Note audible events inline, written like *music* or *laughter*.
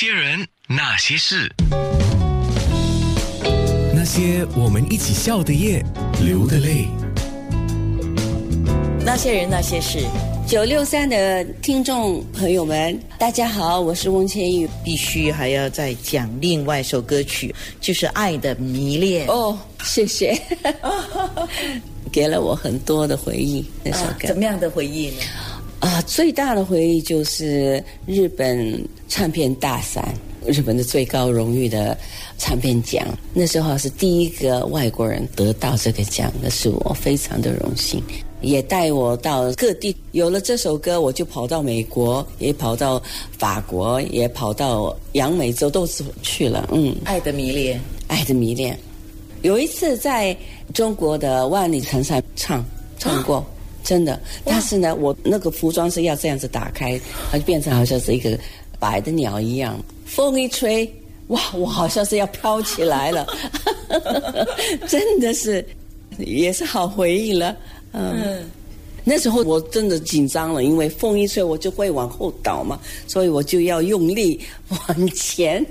些人，那些事，那些我们一起笑的夜，流的泪。那些人，那些事。九六三的听众朋友们，大家好，我是翁千玉。必须还要再讲另外一首歌曲，就是《爱的迷恋》哦，谢谢，*laughs* 给了我很多的回忆。那首歌、怎么样的回忆呢？啊，最大的回忆就是日本唱片大赛，日本的最高荣誉的唱片奖。那时候是第一个外国人得到这个奖，那是我非常的荣幸。也带我到各地，有了这首歌，我就跑到美国，也跑到法国，也跑到洋美洲，都是去了。嗯，爱的迷恋，爱的迷恋。有一次在中国的万里长城唱唱过，*gasps* *laughs* 真的。但是呢，我那个服装是要这样子打开，它就变成好像是一个白的鸟一样，风一吹，*laughs* 哇，我好像是要飘起来了，*laughs* 真的是，也是好回忆了。嗯，那时候我真的紧张了，因为风一吹我就会往后倒嘛，所以我就要用力往前。